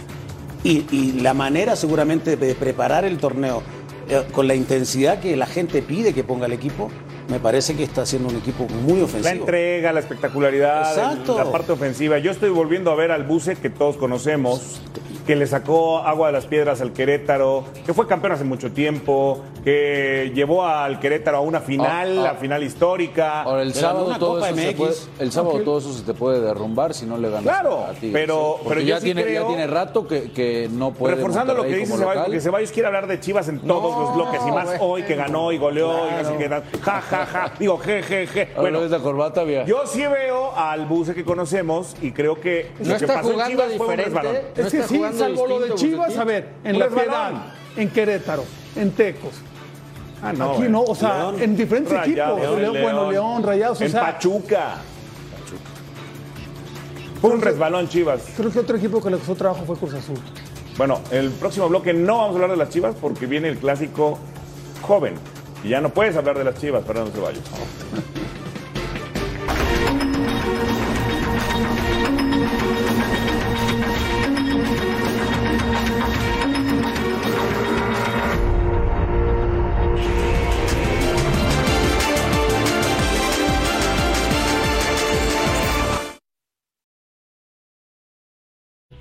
y, y la manera seguramente de preparar el torneo eh, con la intensidad que la gente pide que ponga el equipo, me parece que está haciendo un equipo muy La ofensivo. entrega, la espectacularidad, Exacto. la parte ofensiva. Yo estoy volviendo a ver al Buce que todos conocemos, que le sacó agua de las piedras al Querétaro, que fue campeón hace mucho tiempo, que llevó al Querétaro a una final, Ah, ah. la final histórica. Ahora, el sábado, una todo Copa eso se MX. puede, el sábado todo eso se te puede derrumbar si no le ganas Claro, a pero- ¿eh? Porque pero yo ya, sí tiene, creo- ya tiene rato que, que no puede. Reforzando lo que dice Ceballos, porque Ceballos quiere hablar de Chivas en todos los bloques, y más hoy que ganó y goleó y no sé qué. Ja, ja, ja. Digo, je, je, je. Bueno, ves la corbata, yo sí veo al Buce que conocemos y creo que No lo que está pasó en jugando Chivas fue un resbalón. No Es que está sí, jugando salvo lo de distinto, Chivas, a ver, en Un La. Piedad, en Querétaro, en Tecos. Ah, no, Aquí güey. no, o sea, León. en diferentes equipos. León, bueno, León, Rayados, o En sea, Pachuca. Fue un resbalón Chivas. creo que otro equipo que le costó trabajo fue Cruz Azul. Bueno, el próximo bloque no vamos a hablar de las Chivas porque viene el clásico joven. Y ya no puedes hablar de las Chivas, Fernando Ceballos. *laughs*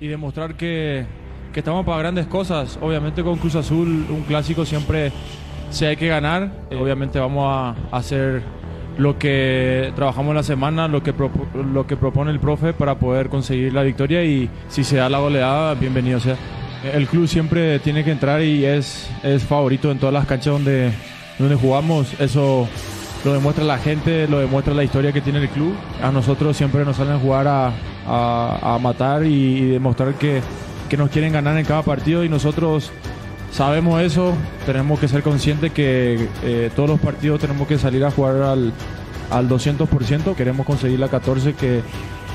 y demostrar que, que estamos para grandes cosas. Obviamente con Cruz Azul un clásico siempre se hay que ganar. Eh, obviamente vamos a hacer lo que trabajamos la semana, lo que, lo que propone el profe para poder conseguir la victoria y si se da la goleada, bienvenido sea. El club siempre tiene que entrar y es, es favorito en todas las canchas donde, donde jugamos. Eso lo demuestra la gente, lo demuestra la historia que tiene el club. A nosotros siempre nos salen a jugar a, a- matar y, demostrar que, que nos quieren ganar en cada partido y nosotros sabemos eso, tenemos que ser conscientes que eh, todos los partidos tenemos que salir a jugar al, al 200%, queremos conseguir la 14 que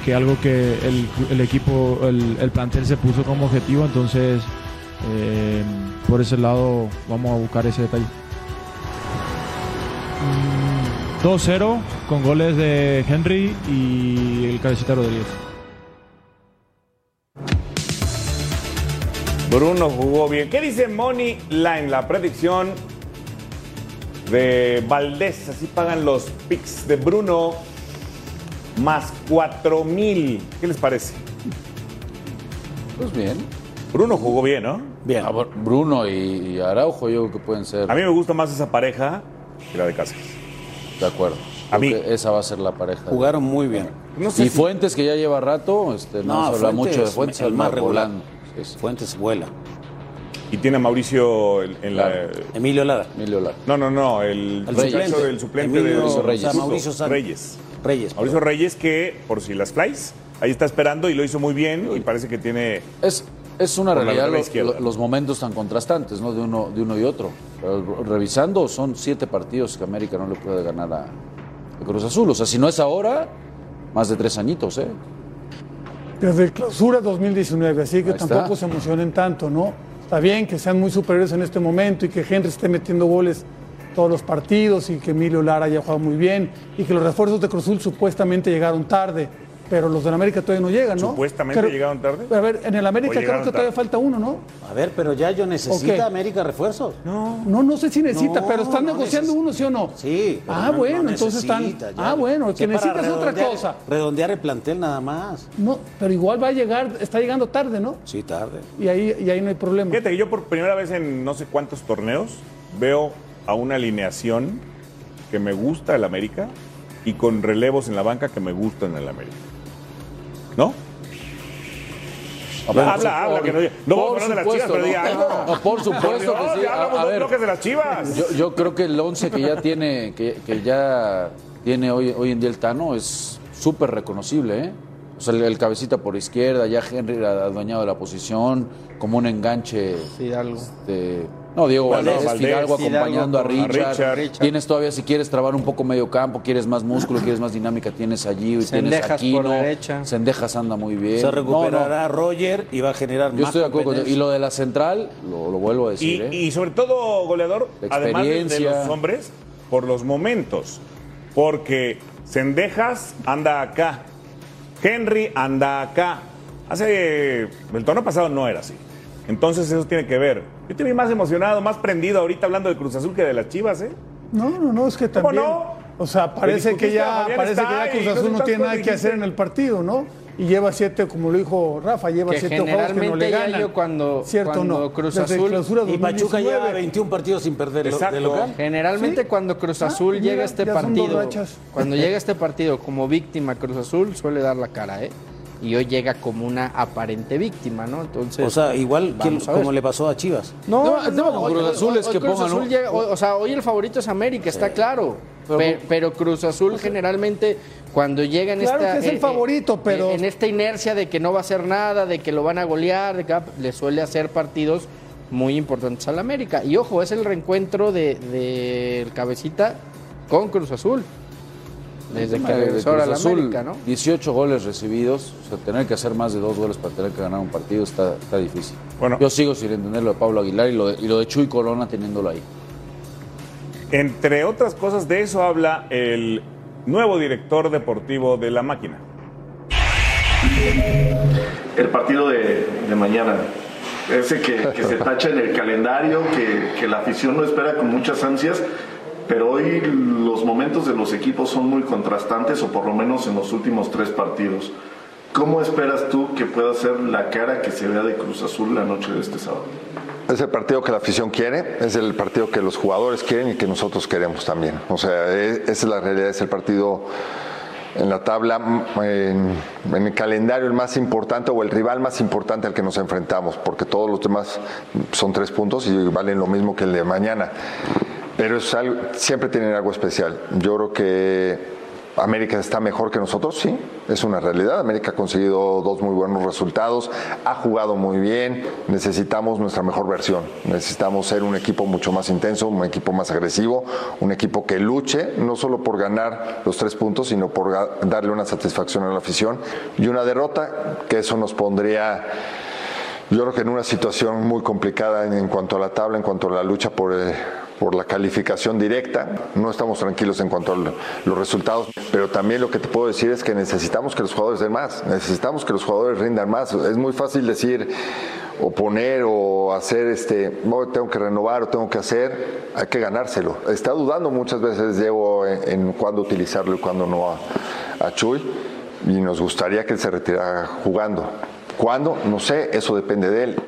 que algo que el, el equipo, el, el plantel se puso como objetivo, entonces eh, por ese lado vamos a buscar ese detalle. Mm, 2-0 con goles de Henry y el cabecita Rodríguez. Bruno jugó bien. ¿Qué dice Moni Line? La predicción de Valdés. Así pagan los picks de Bruno. Más 4 mil. ¿Qué les parece? Pues bien. Bruno jugó bien, ¿no? Bien. Ah, Bruno y, y Araujo yo creo que pueden ser A mí me gusta más esa pareja que la de Cáceres. De acuerdo. A mí. esa va a ser la pareja. Jugaron muy bien. No sé y si- Fuentes, que ya lleva rato, este, no, se habla mucho de Fuentes, el el más regular. volando. Sí, sí. Fuentes vuela. Y tiene a Mauricio en, en Claro. la. Emilio Lara. Emilio Lara. No, no, no. El, El suplente. del suplente Emilio de Reyes. o sea, Mauricio San- Reyes. Reyes. Mauricio Reyes, que por si las flies, ahí está esperando y lo hizo muy bien. Y parece que tiene. Es, es una realidad los, izquierda. lo- los momentos tan contrastantes, ¿no? De uno, de uno y otro. Pero revisando, son siete partidos que América no le puede ganar a, a Cruz Azul. O sea, si no es ahora, más de tres añitos, ¿eh? Desde el clausura 2019, así que Ahí está. tampoco se emocionen tanto, ¿no? Está bien que sean muy superiores en este momento y que Henry esté metiendo goles todos los partidos y que Emilio Lara haya jugado muy bien y que los refuerzos de Cruzul supuestamente llegaron tarde, pero los del América todavía no llegan, ¿no? ¿Supuestamente Creo- llegaron tarde? A ver, en el ¿O América creo que todavía falta uno, ¿no? A ver, pero ya yo necesita. América refuerzos. No, no sé si necesita, No, pero están no negociando neces- uno, ¿sí o no? Sí. Ah, no- no bueno, entonces están. ya. Ah, bueno, que para necesita es otra cosa. Redondear el plantel nada más. No, pero igual va a llegar, está llegando tarde, ¿no? Sí, tarde. Y ahí, y ahí no hay problema. Fíjate que yo por primera vez en no sé cuántos torneos veo a una alineación que me gusta el América y con relevos en la banca que me gustan el América. ¿No? Habla, habla, habla, que no, no vamos a hablar de las chivas, pero diga algo. No, por supuesto Dios, que sí. A, a ver, de las chivas. yo, yo creo que el 11 que ya tiene, que, que ya tiene hoy, hoy en día el Tano es súper reconocible, ¿eh? O sea, el, el cabecita por izquierda, ya Henry adueñado de la posición, como un enganche Fidalgo. este, No, Diego Bueno, Valdés, Valdés, Fidalgo Fidalgo acompañando a Richard. Tienes todavía, si quieres trabar un poco medio campo, quieres más músculo, quieres más dinámica, tienes allí, tienes Cendejas aquí. por derecha. Sendejas anda muy bien. Se No, no, recuperará Roger y va a generar Yo más estoy de acuerdo con. Y lo de la central, lo, lo vuelvo a decir. Y, ¿eh? y sobre todo, goleador, además de- de, los hombres, por los momentos. Porque Sendejas anda acá, Henry anda acá. Hace. El torneo pasado no era así. Entonces eso tiene que ver. Yo te vi más emocionado, más prendido ahorita hablando de Cruz Azul que de las Chivas, ¿eh? No, no, no, es que ¿Cómo también. no? O sea, parece que ya, Fabián parece que Stay ya Cruz Azul no tiene nada que hacer en el partido, ¿no? Y lleva siete, como lo dijo Rafa, lleva Que siete juegos que no generalmente le ganan. yo cuando, Cierto, cuando no. Cruz Azul Y Pachuca 2019. lleva 21 partidos sin perder Exacto. de local. Generalmente Sí. cuando Cruz Ah, Azul mira, llega a este partido, cuando llega a este partido como víctima Cruz Azul suele dar la cara, ¿eh? Y hoy llega como una aparente víctima, ¿no? Entonces, O sea, igual que a ver. como le pasó a Chivas. No, el tema no, con hoy- Cruz Azul hoy- es hoy que pongan Azul un- llega- hoy- o sea, hoy el favorito es América, está claro. Pero- Pe- Pero, Cruz Azul generalmente cuando llega en Claro esta que es el eh, eh, favorito, pero- en esta inercia de que no va a hacer nada, de que lo van a golear, de que le suele hacer partidos muy importantes al América. Y ojo, es el reencuentro de del cabecita con Cruz Azul. Desde que de regresó Azul, América, ¿no? 18 goles recibidos, o sea, tener que hacer más de dos goles para tener que ganar un partido está, está difícil. Bueno. Yo sigo sin entender lo de Pablo Aguilar y lo de, y lo de Chuy Corona teniéndolo ahí. Entre otras cosas, de eso habla el nuevo director deportivo de la máquina. el partido de, de mañana. Ese que, que se *laughs* tacha en el calendario, que, que la afición no espera con muchas ansias, pero hoy los momentos de los equipos son muy contrastantes, o por lo menos en los últimos tres partidos. ¿Cómo esperas tú que pueda ser la cara que se vea de Cruz Azul la noche de este sábado? Es el partido que la afición quiere, es el partido que los jugadores quieren y que nosotros queremos también. O sea, esa es la realidad, es el partido en la tabla, en, en el calendario el más importante o el rival más importante al que nos enfrentamos, porque todos los demás son tres puntos y valen lo mismo que el de mañana. Pero es algo, siempre tienen algo especial. Yo creo que América está mejor que nosotros, sí, es una realidad. América ha conseguido dos muy buenos resultados, ha jugado muy bien. Necesitamos nuestra mejor versión. Necesitamos ser un equipo mucho más intenso, un equipo más agresivo, un equipo que luche, no solo por ganar los tres puntos, sino por darle una satisfacción a la afición. Y una derrota, que eso nos pondría yo creo que en una situación muy complicada en, cuanto a la tabla, en cuanto a la lucha por, eh, por la calificación directa. No estamos tranquilos en cuanto a lo- los resultados, pero también lo que te puedo decir es que necesitamos que los jugadores den más, necesitamos que los jugadores rindan más. Es muy fácil decir o poner o hacer este, "Oh, tengo que renovar o tengo que hacer, hay que ganárselo. Está dudando muchas veces Diego en, en cuándo utilizarlo y cuándo no a, a Chuy y nos gustaría que él se retirara jugando. ¿Cuándo? No sé, eso depende de él.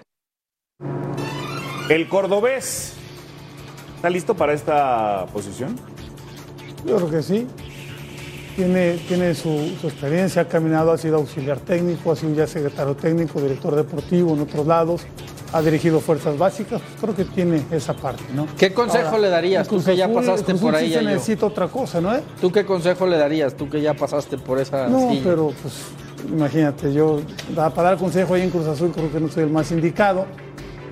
El cordobés. ¿Está listo para esta posición? Yo creo que sí. Tiene, tiene su, su experiencia, ha caminado, ha sido auxiliar técnico, ha sido ya secretario técnico, director deportivo en otros lados, ha dirigido fuerzas básicas, pues creo que tiene esa parte, ¿no? ¿Qué consejo le darías? Tú que ya pasaste por ahí, sí se necesita otra cosa, ¿no? eh? ¿Tú qué consejo le darías? Tú que ya pasaste por esa No, silla. pero pues imagínate, yo para dar consejo ahí en Cruz Azul creo que no soy el más indicado.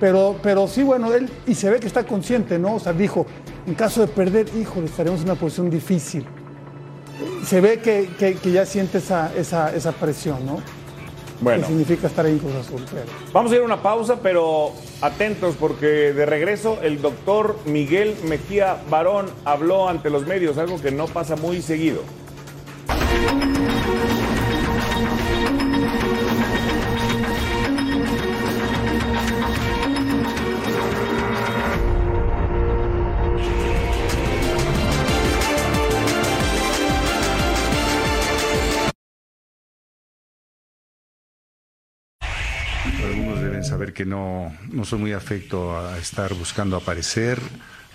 Pero, pero sí, bueno, él, y se ve que está consciente, ¿no? O sea, dijo, en caso de perder, híjole, estaremos en una posición difícil. Se ve que, que- que ya siente esa, esa, esa presión, ¿no? Bueno. Que significa estar ahí en Cruz Azul. Pero. Vamos a ir a una pausa, pero atentos porque de regreso el doctor Miguel Mejía Barón habló ante los medios, algo que no pasa muy seguido. Que no, no soy muy afecto a estar buscando aparecer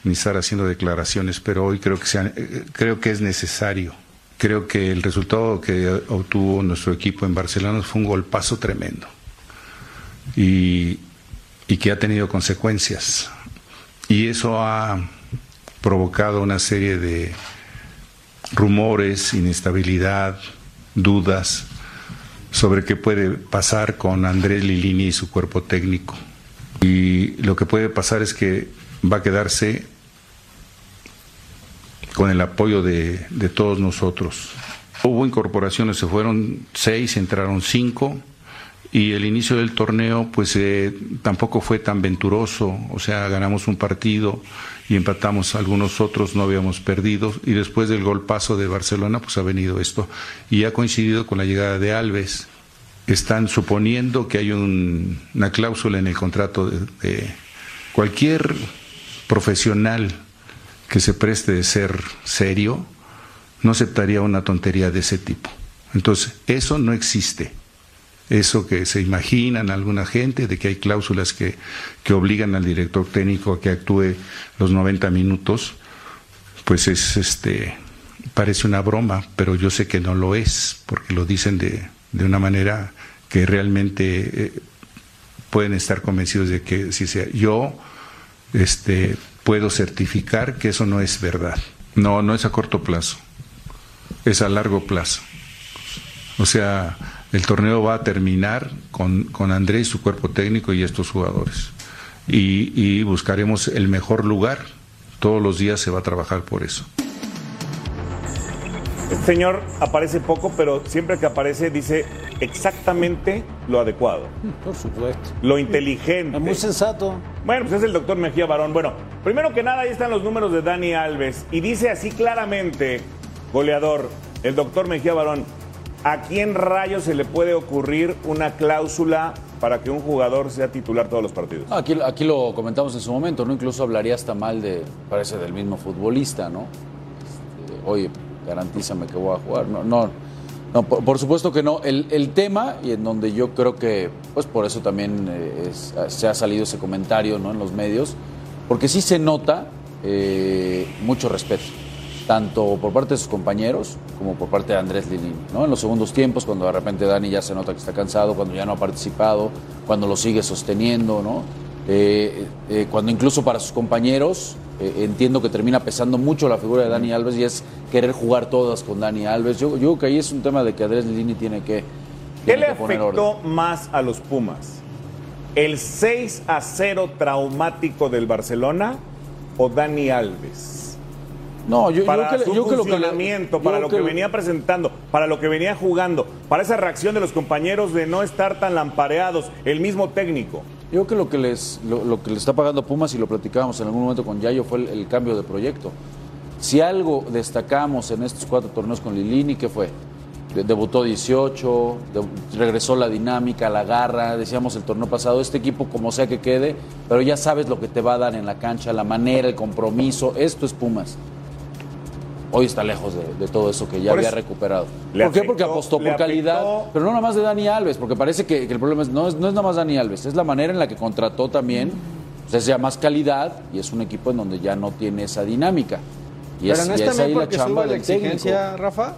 ni estar haciendo declaraciones, pero hoy creo que, sea- eh, creo que es necesario. Creo que el resultado que obtuvo nuestro equipo en Barcelona fue un golpazo tremendo y, y que ha tenido consecuencias. Y eso ha provocado una serie de rumores, inestabilidad, dudas sobre qué puede pasar con Andrés Lilini y su cuerpo técnico. Y lo que puede pasar es que va a quedarse con el apoyo de, de todos nosotros. Hubo incorporaciones, se fueron seis, entraron cinco y el inicio del torneo pues eh, tampoco fue tan venturoso, o sea, ganamos un partido y empatamos algunos otros, no habíamos perdido y después del golpazo de Barcelona pues ha venido esto y ha coincidido con la llegada de Alves. Están suponiendo que hay un- una cláusula en el contrato de, de cualquier profesional que se preste de ser serio, no aceptaría una tontería de ese tipo. Entonces, eso no existe. Eso que se imaginan alguna gente de que hay cláusulas que, que obligan al director técnico a que actúe los 90 minutos, pues es este parece una broma, pero yo sé que no lo es, porque lo dicen de, de una manera que realmente eh, pueden estar convencidos de que si sea yo este puedo certificar que eso no es verdad. No, no es a corto plazo. Es a largo plazo. O sea, el torneo va a terminar con, con Andrés, su cuerpo técnico y estos jugadores. Y, y buscaremos el mejor lugar. Todos los días se va a trabajar por eso. Este señor aparece poco, pero siempre que aparece dice exactamente lo adecuado. Por supuesto. Lo inteligente. Es muy sensato. Bueno, pues es el doctor Mejía Barón. Bueno, primero que nada, ahí están los números de Dani Alves. Y dice así claramente, goleador, el doctor Mejía Barón, ¿a quién rayos se le puede ocurrir una cláusula para que un jugador sea titular todos los partidos? Aquí, aquí lo comentamos en su momento, ¿no? Incluso hablaría hasta mal de, parece, del mismo futbolista, ¿no? Este, oye, garantízame que voy a jugar. No, no, por, supuesto que no. El, tema, y en donde yo creo que, pues por eso también eh, es- se ha salido ese comentario, ¿no? En los medios, porque sí se nota eh, mucho respeto, tanto por parte de sus compañeros como por parte de Andrés Lilín, ¿no? En los segundos tiempos, cuando de repente Dani ya se nota que está cansado, cuando ya no ha participado, cuando lo sigue sosteniendo, ¿no? Eh, eh, cuando incluso para sus compañeros eh, entiendo que termina pesando mucho la figura de Dani Alves y es querer jugar todas con Dani Alves. Yo, yo creo que ahí es un tema de que Andrés Lilini tiene que, ¿Qué tiene le que poner afectó orden. más a los Pumas? ¿El 6 a 0 traumático del Barcelona o Dani Alves? No, yo, para que, su yo que funcionamiento, yo para lo que, venía presentando, para lo que venía jugando, para esa reacción de los compañeros de no estar tan lampareados, el mismo técnico. Yo creo que lo que les lo, lo que le está pagando Pumas y lo platicábamos en algún momento con Yayo fue el, el cambio de proyecto. Si algo destacamos en estos cuatro torneos con Lilini, ¿qué fue? De- debutó 18, de- regresó la dinámica, la garra, decíamos el torneo pasado, este equipo como sea que quede, pero ya sabes lo que te va a dar en la cancha, la manera, el compromiso, esto es Pumas. Hoy está lejos de, de todo eso que ya Por había eso, recuperado. ¿Por qué? Porque apostó por calidad, afectó- pero no nada más de Dani Alves, porque parece que, que el problema es no, es no es nada más Dani Alves, es la manera en la que contrató también, o sea, es ya más calidad y es un equipo en donde ya no tiene esa dinámica. Y Pero es, no y es es también ahí la chamba sube la técnico. exigencia, Rafa.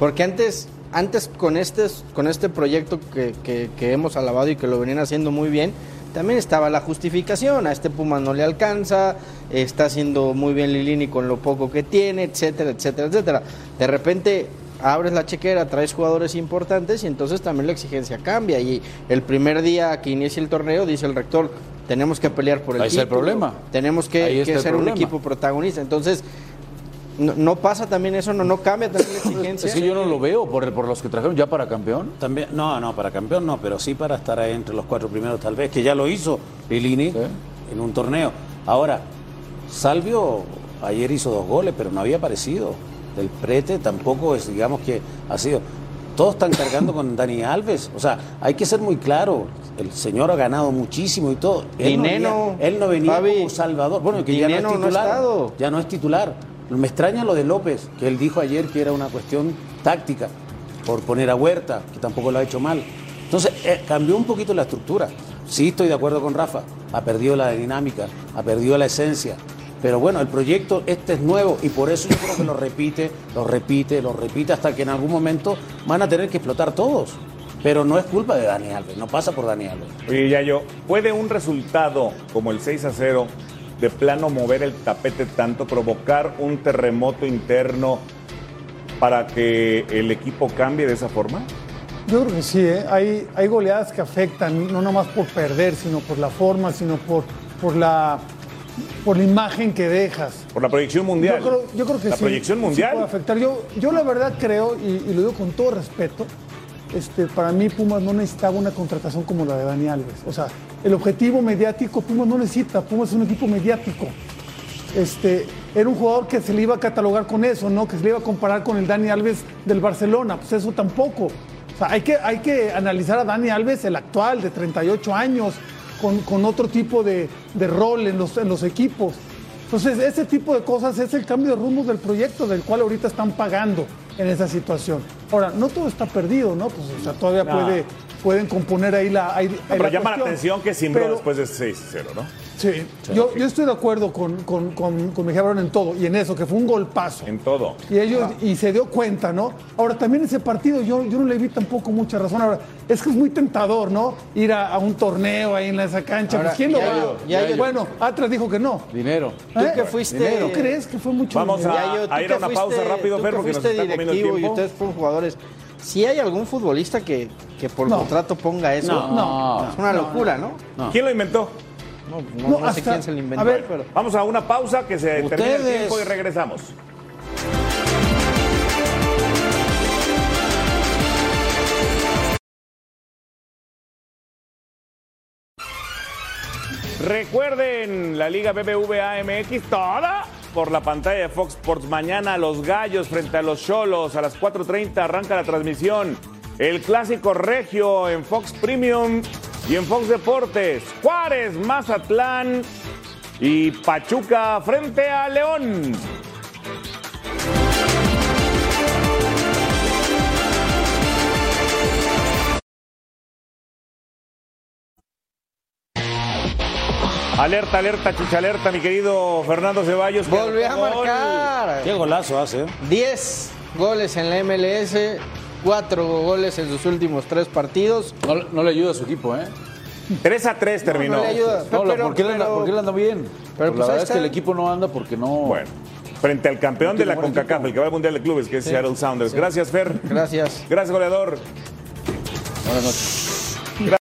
Porque antes, antes con este, con este proyecto que, que- que hemos alabado y que lo venían haciendo muy bien, también estaba la justificación. A este Puma no le alcanza, está haciendo muy bien Lilini con lo poco que tiene, etcétera, etcétera, etcétera. De repente abres la chequera, traes jugadores importantes y entonces también la exigencia cambia. Y el primer día que inicia el torneo, dice el rector, tenemos que pelear por el Ahí está el problema. Tenemos que, ser un equipo protagonista. Entonces, no, no pasa también eso, no, no cambia también la exigencia. *coughs* Es que yo no lo veo por, por los que trajeron ya para campeón. También, no, no, para campeón no, pero sí para estar ahí entre los cuatro primeros tal vez, que ya lo hizo Lilini en un torneo. Ahora, Salvio ayer hizo dos goles, pero no había aparecido. Del prete tampoco es, digamos que ha sido. Todos están cargando con *coughs* Dani Alves. O sea, hay que ser muy claro. El señor ha ganado muchísimo y todo. Él no Dineno, venía, él no venía Fabi, como salvador. Bueno, que ya no es no titular. estado. ya no es titular. Me extraña lo de López, que él dijo ayer que era una cuestión táctica, por poner a Huerta, que tampoco lo ha hecho mal. Entonces, eh, cambió un poquito la estructura. Sí, estoy de acuerdo con Rafa. Ha perdido la dinámica, ha perdido la esencia. Pero bueno, el proyecto este es nuevo y por eso yo creo que lo repite, lo repite, lo repite hasta que en algún momento van a tener que explotar todos. Pero no es culpa de Dani Alves, no pasa por Dani Alves. Oye, Yayo, ¿puede un resultado como el 6 a 0 de plano mover el tapete tanto, provocar un terremoto interno para que el equipo cambie de esa forma? Yo creo que sí, ¿eh? hay, hay goleadas que afectan, no nomás por perder, sino por la forma, sino por, por la por la imagen que dejas. Por la proyección mundial. Yo creo, yo creo que La sí, proyección sí mundial. puede afectar. Yo, yo la verdad creo, y, y lo digo con todo respeto, este, para mí Pumas no necesitaba una contratación como la de Dani Alves. O sea, el objetivo mediático Pumas no necesita. Pumas es un equipo mediático. Este, era un jugador que se le iba a catalogar con eso, ¿no? Que se le iba a comparar con el Dani Alves del Barcelona. Pues eso tampoco. O sea, hay que, hay que analizar a Dani Alves, el actual, de 38 años, con, con otro tipo de, de rol en los, en los equipos. Entonces, ese tipo de cosas es el cambio de rumbo del proyecto, del cual ahorita están pagando en esa situación. Ahora, no todo está perdido, ¿no? Pues, o sea, todavía No. puede, pueden componer ahí la. ahí- No, ahí pero la llama la atención que Simbró Pero- después de 6-0, ¿no? Sí, yo, yo estoy de acuerdo con, con, con, con Mejía Barón en todo y en eso, que fue un golpazo. En todo. Y ellos, y se dio cuenta, ¿no? Ahora, también ese partido yo, yo no le vi tampoco mucha razón. Ahora, es que es muy tentador, ¿no? Ir a, a un torneo ahí en esa cancha. Ahora, pues, ¿quién lo va? yo- ya yo- bueno, Atlas dijo que no. Dinero. Tú ¿Eh? que fuiste- ¿Tú crees que fue mucho Vamos dinero? a- tú a ir a una pausa rápido, tú Fer, que porque nos está comiendo el tiempo. Y ustedes fueron jugadores. Si hay algún futbolista que, que por No. contrato ponga eso, No. No. es una locura, ¿no? ¿Quién lo inventó? No, no- no sé quién se lo inventó, A ver, pero. vamos a una pausa que se termine el Ustedes. tiempo y regresamos. Recuerden la Liga BBVA MX toda por la pantalla de Fox Sports. Mañana los gallos frente a los cholos a las 4.30 arranca la transmisión. El clásico regio en Fox Premium y en Fox Deportes. Juárez, Mazatlán y Pachuca frente a León. Alerta, alerta, chucha alerta, mi querido Fernando Ceballos. Volvió a marcar. Qué golazo hace. ¿eh? 10 goles en la MLS, 4 goles en sus últimos 3 partidos. No, no le ayuda a su equipo, ¿eh? 3 a 3 terminó. no le ayuda. No, Pero- ¿por, qué le anda, pero- por qué le anda bien? pero Pues pues la ahí verdad es que el equipo no anda porque no. Bueno, frente al campeón No de la CONCACAF, el que va al Mundial de Clubes, que es Sí. Seattle Sounders. Sí. Gracias, Fer. Gracias. Gracias, goleador. Buenas noches.